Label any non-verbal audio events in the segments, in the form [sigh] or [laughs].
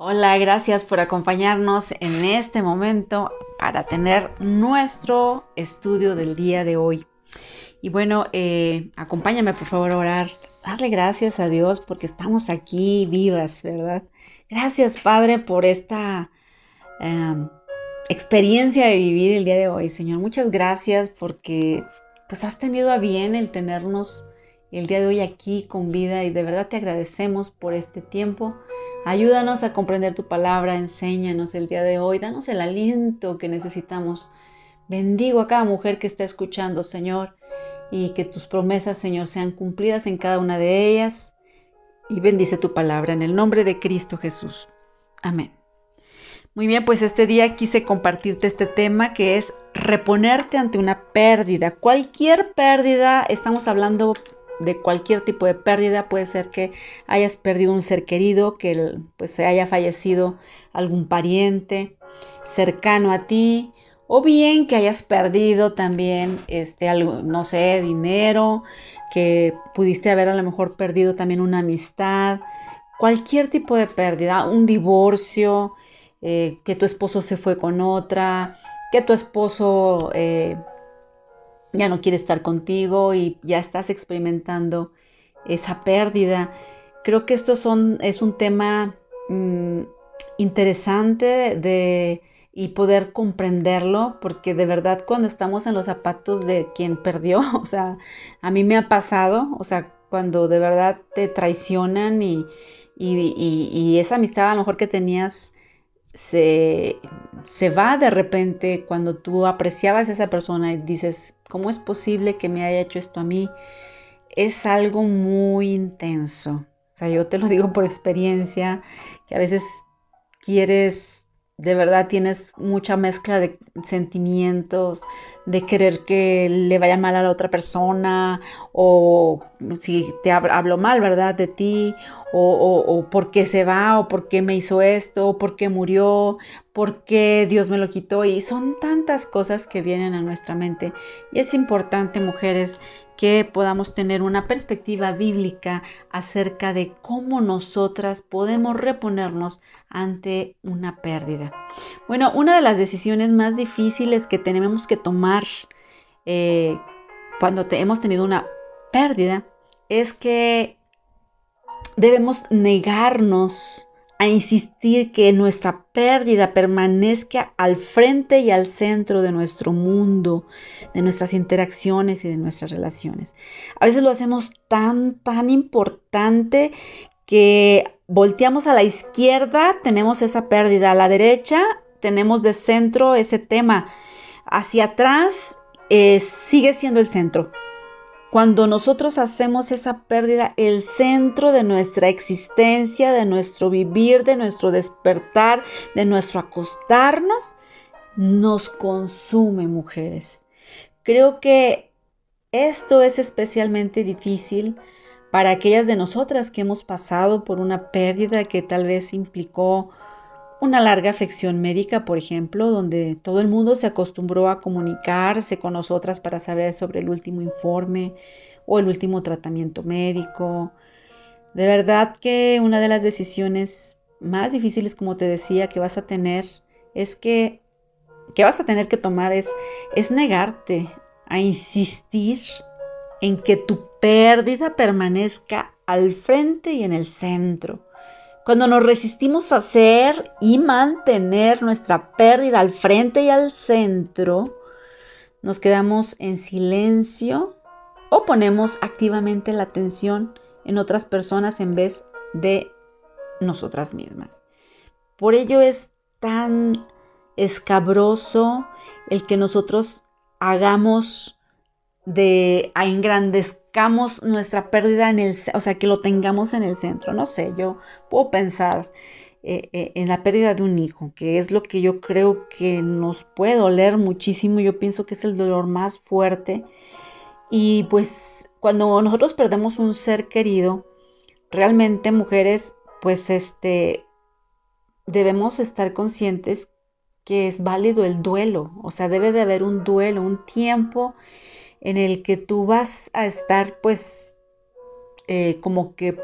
Hola, gracias por acompañarnos en este momento para tener nuestro estudio del día de hoy. Y bueno, eh, acompáñame por favor a orar, darle gracias a Dios porque estamos aquí vivas, ¿verdad? Gracias Padre por esta em, experiencia de vivir el día de hoy, Señor. Muchas gracias porque pues has tenido a bien el tenernos el día de hoy aquí con vida y de verdad te agradecemos por este tiempo Ayúdanos a comprender tu palabra, enséñanos el día de hoy, danos el aliento que necesitamos. Bendigo a cada mujer que está escuchando, Señor, y que tus promesas, Señor, sean cumplidas en cada una de ellas. Y bendice tu palabra en el nombre de Cristo Jesús. Amén. Muy bien, pues este día quise compartirte este tema que es reponerte ante una pérdida. Cualquier pérdida, estamos hablando de cualquier tipo de pérdida, puede ser que hayas perdido un ser querido, que pues se haya fallecido algún pariente cercano a ti, o bien que hayas perdido también este algo, no sé, dinero, que pudiste haber a lo mejor perdido también una amistad, cualquier tipo de pérdida, un divorcio, eh, que tu esposo se fue con otra, que tu esposo eh, ya no quiere estar contigo y ya estás experimentando esa pérdida. Creo que esto son, es un tema mm, interesante de, y poder comprenderlo, porque de verdad cuando estamos en los zapatos de quien perdió, [laughs] o sea, a mí me ha pasado, o sea, cuando de verdad te traicionan y, y, y esa amistad a lo mejor que tenías se, se va de repente cuando tú apreciabas a esa persona y dices, ¿cómo es posible que me haya hecho esto a mí? Es algo muy intenso. O sea, yo te lo digo por experiencia, que a veces quieres de verdad tienes mucha mezcla de sentimientos, de querer que le vaya mal a la otra persona, o si te hablo mal, ¿verdad? De ti, o, o, por qué se va, o por qué me hizo esto, o por qué murió, por qué Dios me lo quitó. Y son tantas cosas que vienen a nuestra mente. Y es importante, mujeres, que podamos tener una perspectiva bíblica acerca de cómo nosotras podemos reponernos ante una pérdida. Bueno, una de las decisiones más difíciles que tenemos que tomar eh, cuando hemos tenido una pérdida es que debemos negarnos a insistir que nuestra pérdida permanezca al frente y al centro de nuestro mundo, de nuestras interacciones y de nuestras relaciones. A veces lo hacemos tan, tan importante que volteamos a la izquierda, tenemos esa pérdida, a la derecha tenemos de centro ese tema, hacia atrás eh, sigue siendo el centro. Cuando nosotros hacemos esa pérdida, el centro de nuestra existencia, de nuestro vivir, de nuestro despertar, de nuestro acostarnos, nos consume, mujeres. Creo que esto es especialmente difícil para aquellas de nosotras que hemos pasado por una pérdida que tal vez implicó una larga afección médica, por ejemplo, donde todo el mundo se acostumbró a comunicarse con nosotras para saber sobre el último informe o el último tratamiento médico. De verdad que una de las decisiones más difíciles, como te decía, que vas a tener es que, que vas a tener que tomar es, es negarte a insistir en que tu pérdida permanezca al frente y en el centro cuando nos resistimos a hacer y mantener nuestra pérdida al frente y al centro, nos quedamos en silencio o ponemos activamente la atención en otras personas en vez de nosotras mismas. Por ello es tan escabroso el que nosotros hagamos de a nuestra pérdida en el, o sea, que lo tengamos en el centro. No sé, yo puedo pensar eh, eh, en la pérdida de un hijo, que es lo que yo creo que nos puede doler muchísimo. Yo pienso que es el dolor más fuerte. Y pues cuando nosotros perdemos un ser querido, realmente mujeres, pues este, debemos estar conscientes que es válido el duelo, o sea, debe de haber un duelo, un tiempo en el que tú vas a estar pues eh, como que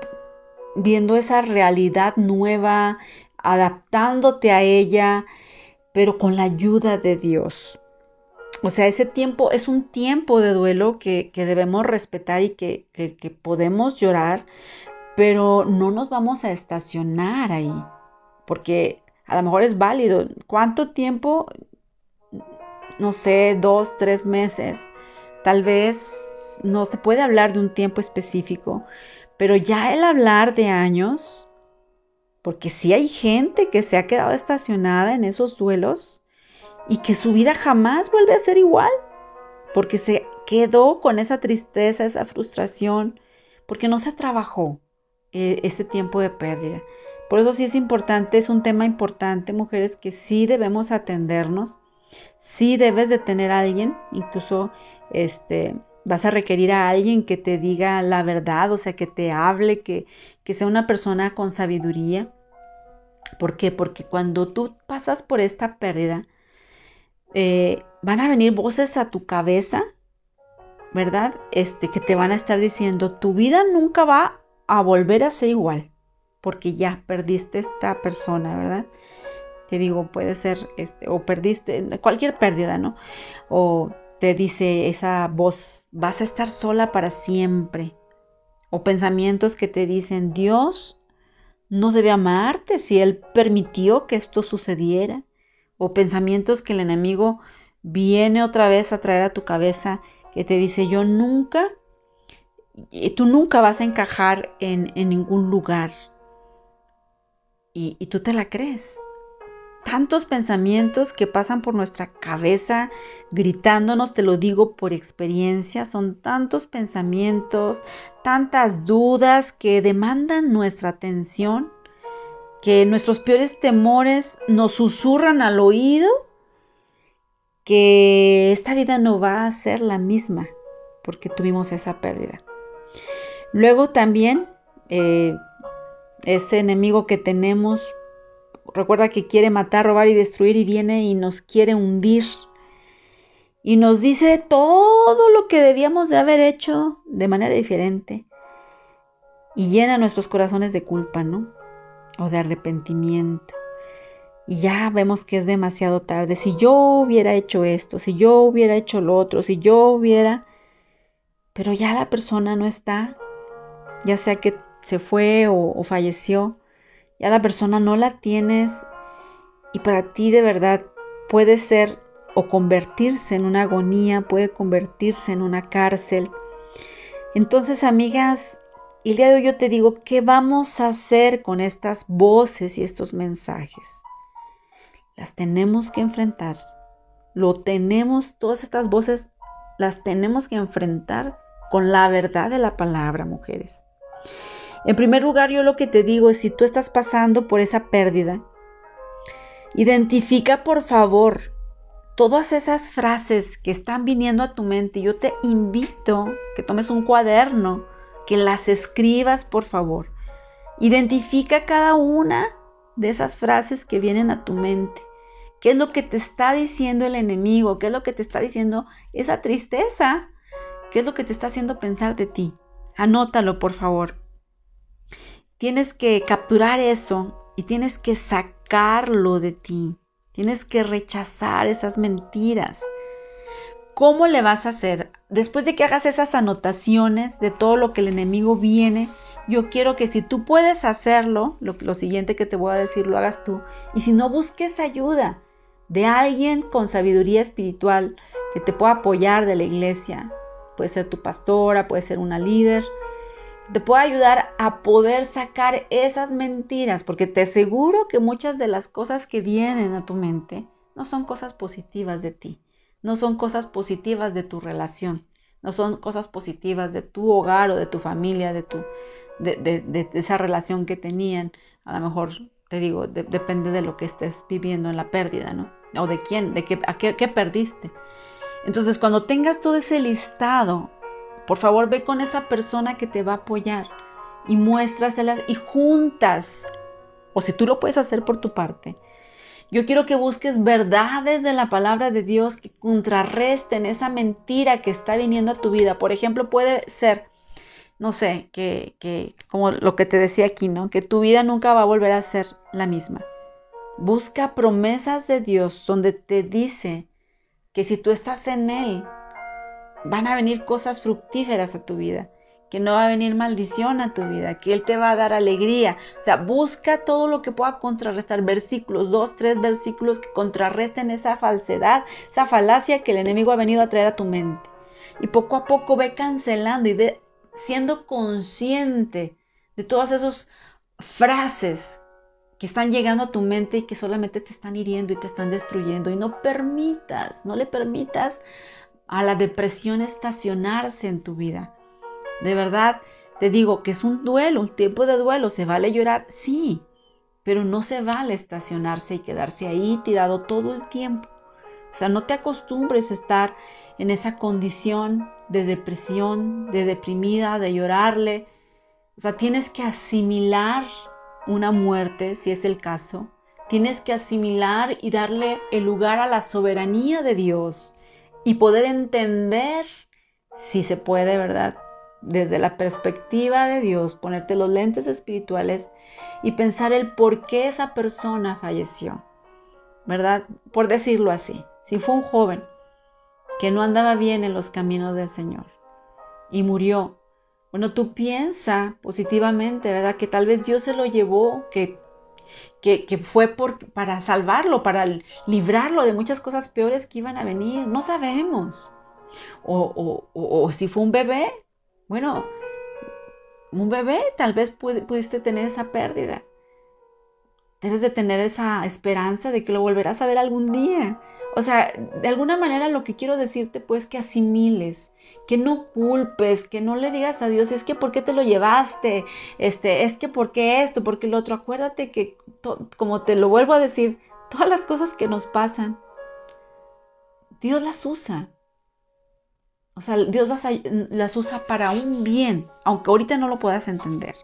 viendo esa realidad nueva, adaptándote a ella, pero con la ayuda de Dios. O sea, ese tiempo es un tiempo de duelo que, debemos respetar y que, que podemos llorar, pero no nos vamos a estacionar ahí, porque a lo mejor es válido. ¿Cuánto tiempo? No sé, dos, tres meses. Tal vez no se puede hablar de un tiempo específico, pero ya el hablar de años, porque sí hay gente que se ha quedado estacionada en esos duelos y que su vida jamás vuelve a ser igual, porque se quedó con esa tristeza, esa frustración, porque no se trabajó eh, ese tiempo de pérdida. Por eso sí es importante, es un tema importante, mujeres, que sí debemos atendernos, sí debes de tener a alguien, incluso este, vas a requerir a alguien que te diga la verdad, o sea, que te hable, que, que sea una persona con sabiduría. ¿Por qué? Porque cuando tú pasas por esta pérdida, eh, van a venir voces a tu cabeza, ¿verdad? Este, que te van a estar diciendo, tu vida nunca va a volver a ser igual porque ya perdiste esta persona, ¿verdad? Te digo, puede ser, este, o perdiste cualquier pérdida, ¿no? O te dice esa voz, vas a estar sola para siempre. O pensamientos que te dicen, Dios no debe amarte si Él permitió que esto sucediera. O pensamientos que el enemigo viene otra vez a traer a tu cabeza, que te dice, yo nunca, tú nunca vas a encajar en, en ningún lugar y, tú te la crees. Tantos pensamientos que pasan por nuestra cabeza gritándonos, te lo digo por experiencia, son tantos pensamientos, tantas dudas que demandan nuestra atención, que nuestros peores temores nos susurran al oído que esta vida no va a ser la misma porque tuvimos esa pérdida. Luego también eh, ese enemigo que tenemos, recuerda que quiere matar, robar y destruir y viene y nos quiere hundir. Y nos dice todo lo que debíamos de haber hecho de manera diferente. Y llena nuestros corazones de culpa, ¿no? O de arrepentimiento. Y ya vemos que es demasiado tarde. Si yo hubiera hecho esto, si yo hubiera hecho lo otro, si yo hubiera... Pero ya la persona no está. Ya sea que se fue o, falleció, ya la persona no la tienes y para ti de verdad puede ser o convertirse en una agonía, puede convertirse en una cárcel. Entonces, amigas, el día de hoy yo te digo, ¿qué vamos a hacer con estas voces y estos mensajes? Las tenemos que enfrentar. Lo tenemos, todas estas voces las tenemos que enfrentar con la verdad de la palabra, mujeres. En primer lugar, yo lo que te digo es si tú estás pasando por esa pérdida, identifica por favor todas esas frases que están viniendo a tu mente. Yo te invito que tomes un cuaderno, que las escribas por favor. Identifica cada una de esas frases que vienen a tu mente. ¿Qué es lo que te está diciendo el enemigo? ¿Qué es lo que te está diciendo esa tristeza? ¿Qué es lo que te está haciendo pensar de ti? Anótalo, por favor. Tienes que capturar eso y tienes que sacarlo de ti. Tienes que rechazar esas mentiras. ¿Cómo le vas a hacer? Después de que hagas esas anotaciones de todo lo que el enemigo viene, yo quiero que si tú puedes hacerlo, lo, siguiente que te voy a decir, lo hagas tú. Y si no, busques ayuda de alguien con sabiduría espiritual que te pueda apoyar de la iglesia. Puede ser tu pastora, puede ser una líder, te puede ayudar a poder sacar esas mentiras, porque te aseguro que muchas de las cosas que vienen a tu mente no son cosas positivas de ti, no son cosas positivas de tu relación, no son cosas positivas de tu hogar o de tu familia, de, tu, de, esa relación que tenían. A lo mejor, te digo, depende de lo que estés viviendo en la pérdida, ¿no? O de quién, de qué, a qué perdiste. Entonces, cuando tengas todo ese listado por favor, ve con esa persona que te va a apoyar y muéstraselas y juntas, o si tú lo puedes hacer por tu parte, yo quiero que busques verdades de la palabra de Dios que contrarresten esa mentira que está viniendo a tu vida. Por ejemplo, puede ser, no sé, que, que como lo que te decía aquí, ¿no? Que tu vida nunca va a volver a ser la misma. Busca promesas de Dios donde te dice que si tú estás en Él, van a venir cosas fructíferas a tu vida, que no va a venir maldición a tu vida, que Él te va a dar alegría. O sea, busca todo lo que pueda contrarrestar, versículos, dos, tres versículos que contrarresten esa falsedad, esa falacia que el enemigo ha venido a traer a tu mente. Y poco a poco ve cancelando y ve siendo consciente de todas esas frases que están llegando a tu mente y que solamente te están hiriendo y te están destruyendo. Y no permitas, no le permitas a la depresión estacionarse en tu vida. De verdad, te digo que es un duelo, un tiempo de duelo. ¿Se vale llorar? Sí, pero no se vale estacionarse y quedarse ahí tirado todo el tiempo. O sea, no te acostumbres a estar en esa condición de depresión, de deprimida, de llorarle. O sea, tienes que asimilar una muerte, si es el caso. Tienes que asimilar y darle el lugar a la soberanía de Dios y poder entender, si se puede, ¿verdad? Desde la perspectiva de Dios, ponerte los lentes espirituales y pensar el por qué esa persona falleció, ¿verdad? Por decirlo así, si fue un joven que no andaba bien en los caminos del Señor y murió, bueno, tú piensa positivamente, ¿verdad? Que tal vez Dios se lo llevó, que que, fue por, para salvarlo, para librarlo de muchas cosas peores que iban a venir. No sabemos. O, si fue un bebé, bueno, un bebé tal vez pudiste tener esa pérdida. Debes de tener esa esperanza de que lo volverás a ver algún día. O sea, de alguna manera lo que quiero decirte pues que asimiles, que no culpes, que no le digas a Dios, es que por qué te lo llevaste, este, es que por qué esto, porque lo otro. Acuérdate que, como te lo vuelvo a decir, todas las cosas que nos pasan, Dios las usa. O sea, Dios las, las usa para un bien, aunque ahorita no lo puedas entender.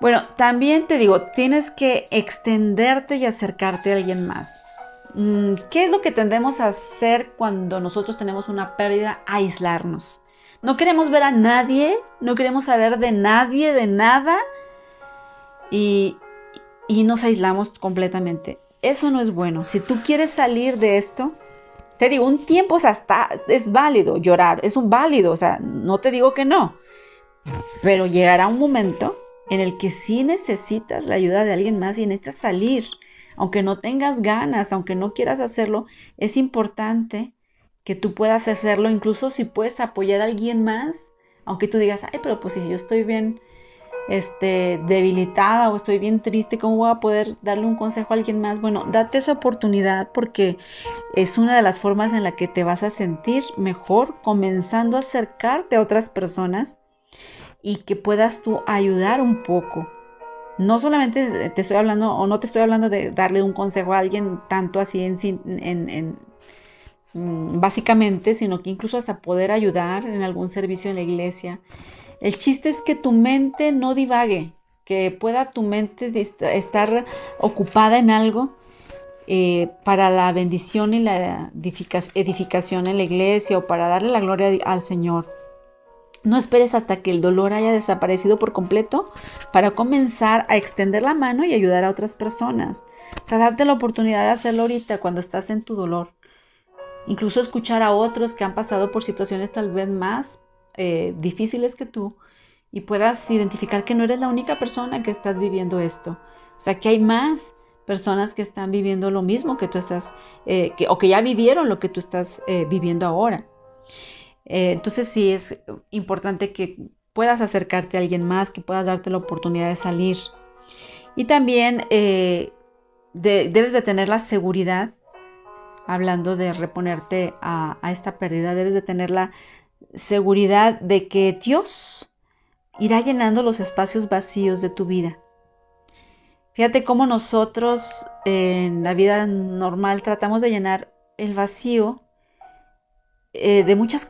Bueno, también te digo, tienes que extenderte y acercarte a alguien más. Mm, ¿Qué es lo que tendemos a hacer cuando nosotros tenemos una pérdida? Aislarnos. No queremos ver a nadie, no queremos saber de nadie, de nada, y, nos aislamos completamente. Eso no es bueno. Si tú quieres salir de esto, te digo, un tiempo hasta es válido llorar, es un válido, o sea, no te digo que no, pero llegará un momento en el que sí necesitas la ayuda de alguien más y necesitas salir aunque no tengas ganas, aunque no quieras hacerlo, es importante que tú puedas hacerlo, incluso si puedes apoyar a alguien más, aunque tú digas, ay, pero pues si yo estoy bien este, debilitada o estoy bien triste, ¿cómo voy a poder darle un consejo a alguien más? Bueno, date esa oportunidad porque es una de las formas en la que te vas a sentir mejor comenzando a acercarte a otras personas y que puedas tú ayudar un poco no solamente te estoy hablando o no te estoy hablando de darle un consejo a alguien tanto así en, en, mm, básicamente, sino que incluso hasta poder ayudar en algún servicio en la iglesia. El chiste es que tu mente no divague, que pueda tu mente estar ocupada en algo eh, para la bendición y la edificación en la iglesia o para darle la gloria al Señor. No esperes hasta que el dolor haya desaparecido por completo para comenzar a extender la mano y ayudar a otras personas. O sea, darte la oportunidad de hacerlo ahorita cuando estás en tu dolor. Incluso escuchar a otros que han pasado por situaciones tal vez más eh, difíciles que tú y puedas identificar que no eres la única persona que estás viviendo esto. O sea, que hay más personas que están viviendo lo mismo que tú estás, eh, o que ya vivieron lo que tú estás eh, viviendo ahora. Eh, entonces sí es importante que puedas acercarte a alguien más, que puedas darte la oportunidad de salir. Y también eh, debes de tener la seguridad, hablando de reponerte a, a esta pérdida, debes de tener la seguridad de que Dios irá llenando los espacios vacíos de tu vida. Fíjate cómo nosotros en la vida normal tratamos de llenar el vacío eh, de muchas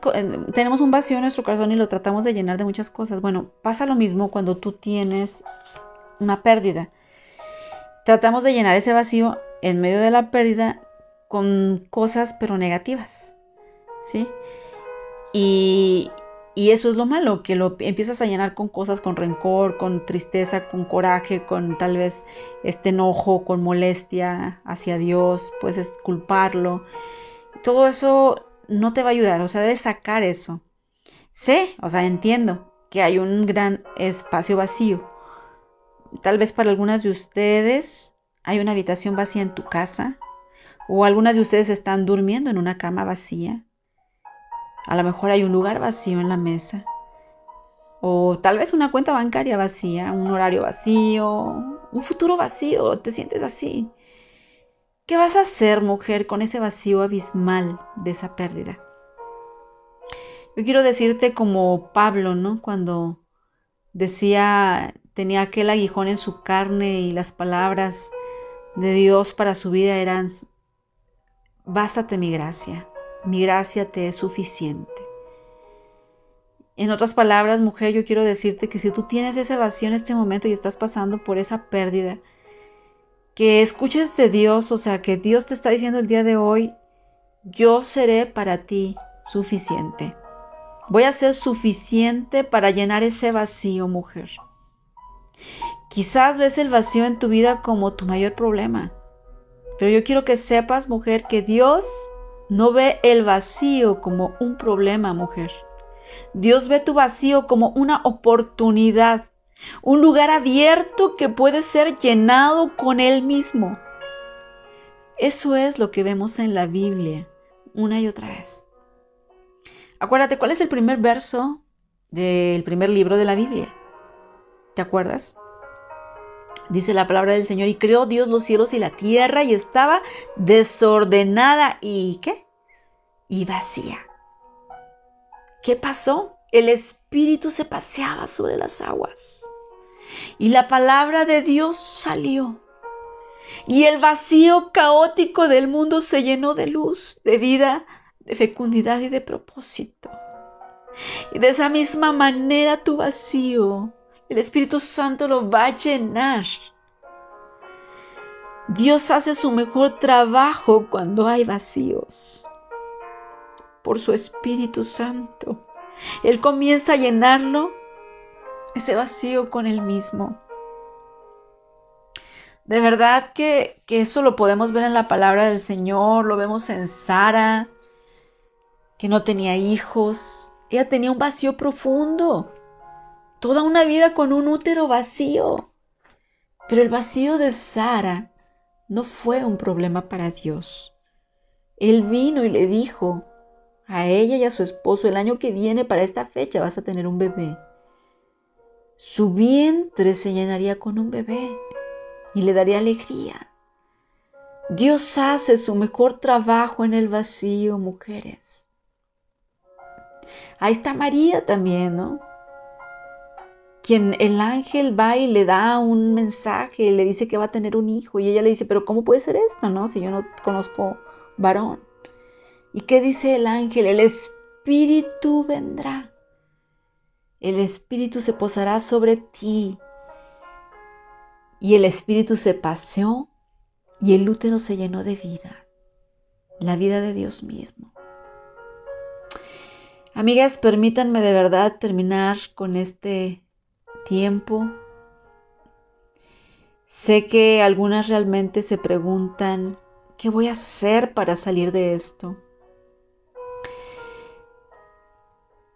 tenemos un vacío en nuestro corazón y lo tratamos de llenar de muchas cosas. Bueno, pasa lo mismo cuando tú tienes una pérdida. Tratamos de llenar ese vacío en medio de la pérdida con cosas pero negativas, ¿sí? Y, Y eso es lo malo, que lo empiezas a llenar con cosas, con rencor, con tristeza, con coraje, con tal vez este enojo, con molestia hacia Dios, puedes culparlo. Todo eso no te va a ayudar, o sea, debes sacar eso. Sé, o sea, entiendo que hay un gran espacio vacío. Tal vez para algunas de ustedes hay una habitación vacía en tu casa o algunas de ustedes están durmiendo en una cama vacía. A lo mejor hay un lugar vacío en la mesa. O tal vez una cuenta bancaria vacía, un horario vacío, un futuro vacío, te sientes así. ¿Qué vas a hacer, mujer, con ese vacío abismal de esa pérdida? Yo quiero decirte como Pablo, ¿no? Cuando decía, tenía aquel aguijón en su carne y las palabras de Dios para su vida eran, bástate mi gracia, mi gracia te es suficiente. En otras palabras, mujer, yo quiero decirte que si tú tienes ese vacío en este momento y estás pasando por esa pérdida, que escuches de Dios, o sea, que Dios te está diciendo el día de hoy, yo seré para ti suficiente. Voy a ser suficiente para llenar ese vacío, mujer. Quizás ves el vacío en tu vida como tu mayor problema. Pero yo quiero que sepas, mujer, que Dios no ve el vacío como un problema, mujer. Dios ve tu vacío como una oportunidad, un lugar abierto que puede ser llenado con Él mismo. Eso es lo que vemos en la Biblia una y otra vez. Acuérdate, ¿cuál es el primer verso del primer libro de la Biblia? ¿Te acuerdas? Dice la palabra del Señor, y creó Dios los cielos y la tierra y estaba desordenada y ¿qué? Y vacía. ¿Qué pasó? El Espíritu se paseaba sobre las aguas y la palabra de Dios salió. Y el vacío caótico del mundo se llenó de luz, de vida, de fecundidad y de propósito. Y de esa misma manera tu vacío el Espíritu Santo lo va a llenar. Dios hace su mejor trabajo cuando hay vacíos. Por su Espíritu Santo. Él comienza a llenarlo, ese vacío con Él mismo. De verdad que, que, eso lo podemos ver en la palabra del Señor, lo vemos en Sara, que no tenía hijos. Ella tenía un vacío profundo toda una vida con un útero vacío. Pero el vacío de Sara no fue un problema para Dios. Él vino y le dijo a ella y a su esposo, el año que viene para esta fecha vas a tener un bebé. Su vientre se llenaría con un bebé y le daría alegría. Dios hace su mejor trabajo en el vacío, mujeres. Ahí está María también, ¿no? quien el ángel va y le da un mensaje, le dice que va a tener un hijo y ella le dice, pero ¿cómo puede ser esto, no? Si yo no conozco varón. ¿Y qué dice el ángel? El espíritu vendrá. El espíritu se posará sobre ti. Y el espíritu se paseó y el útero se llenó de vida, la vida de Dios mismo. Amigas, permítanme de verdad terminar con este tiempo. Sé que algunas realmente se preguntan, ¿qué voy a hacer para salir de esto?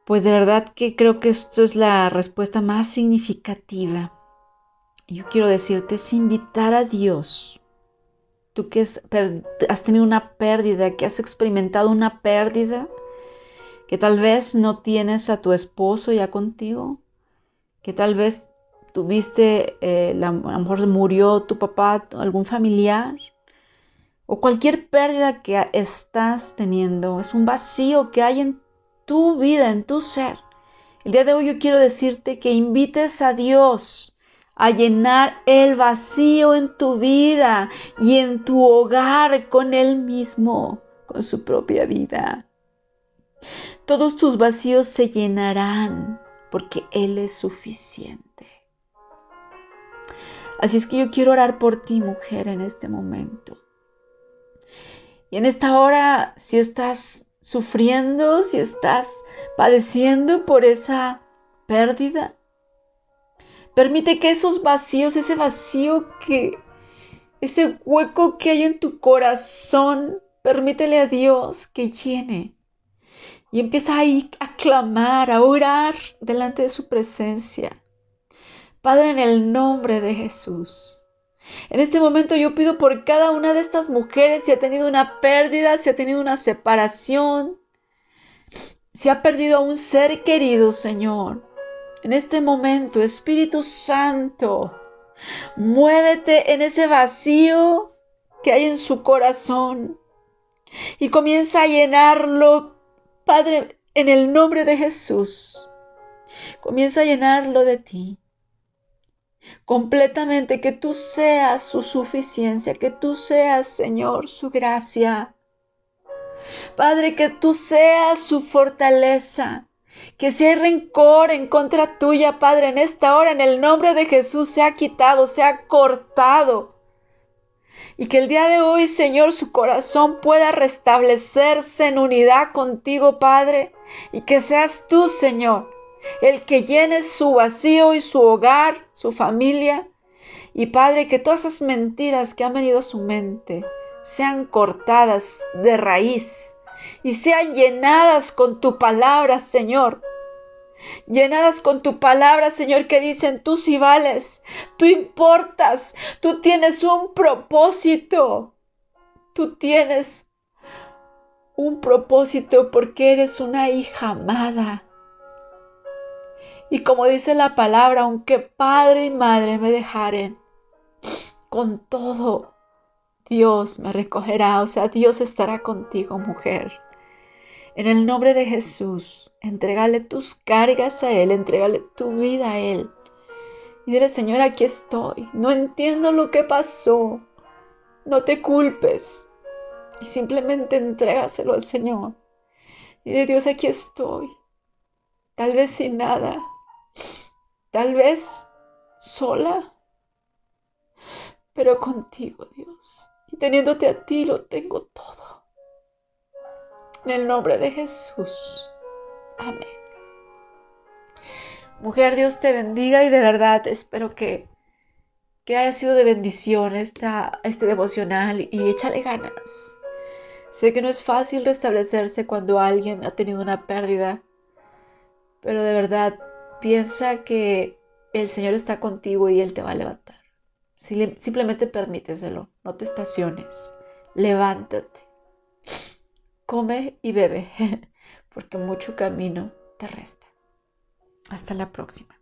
Pues de verdad que creo que esto es la respuesta más significativa. Yo quiero decirte es invitar a Dios. Tú que has tenido una pérdida, que has experimentado una pérdida, que tal vez no tienes a tu esposo ya contigo, que tal vez tuviste, eh, a lo mejor murió tu papá, algún familiar, o cualquier pérdida que estás teniendo, es un vacío que hay en tu vida, en tu ser. El día de hoy yo quiero decirte que invites a Dios a llenar el vacío en tu vida y en tu hogar con Él mismo, con su propia vida. Todos tus vacíos se llenarán porque Él es suficiente. Así es que yo quiero orar por ti, mujer, en este momento. Y en esta hora, si estás sufriendo, si estás padeciendo por esa pérdida. Permite que esos vacíos, ese vacío que, ese hueco que hay en tu corazón, permítele a Dios que llene. Y empieza a clamar, a orar delante de su presencia. Padre, en el nombre de Jesús. En este momento yo pido por cada una de estas mujeres si ha tenido una pérdida, si ha tenido una separación, si ha perdido a un ser querido, Señor. En este momento, Espíritu Santo, muévete en ese vacío que hay en su corazón y comienza a llenarlo, Padre, en el nombre de Jesús. Comienza a llenarlo de ti completamente, que tú seas su suficiencia, que tú seas, Señor, su gracia. Padre, que tú seas su fortaleza. Que si hay rencor en contra tuya, Padre, en esta hora, en el nombre de Jesús, sea quitado, sea cortado. Y que el día de hoy, Señor, su corazón pueda restablecerse en unidad contigo, Padre. Y que seas tú, Señor, el que llene su vacío y su hogar, su familia. Y Padre, que todas esas mentiras que han venido a su mente sean cortadas de raíz y sean llenadas con tu palabra, Señor. Llenadas con tu palabra, Señor, que dicen, tú sí vales, tú importas, tú tienes un propósito, tú tienes un propósito porque eres una hija amada. Y como dice la palabra, aunque padre y madre me dejaren, con todo Dios me recogerá, o sea, Dios estará contigo, mujer. En el nombre de Jesús, entrégale tus cargas a Él, entrégale tu vida a Él. Y dile, Señor, aquí estoy. No entiendo lo que pasó. No te culpes. Y simplemente entrégaselo al Señor. Dile, Dios, aquí estoy. Tal vez sin nada, Tal vez sola, pero contigo, Dios. Y teniéndote a ti lo tengo todo. En el nombre de Jesús. Amén. Mujer, Dios te bendiga y de verdad espero que, que haya sido de bendición esta, este devocional y échale ganas. Sé que no es fácil restablecerse cuando alguien ha tenido una pérdida, pero de verdad Piensa que el Señor está contigo y Él te va a levantar. Simplemente permíteselo, no te estaciones. Levántate. Come y bebe, [laughs] porque mucho camino te resta. Hasta la próxima.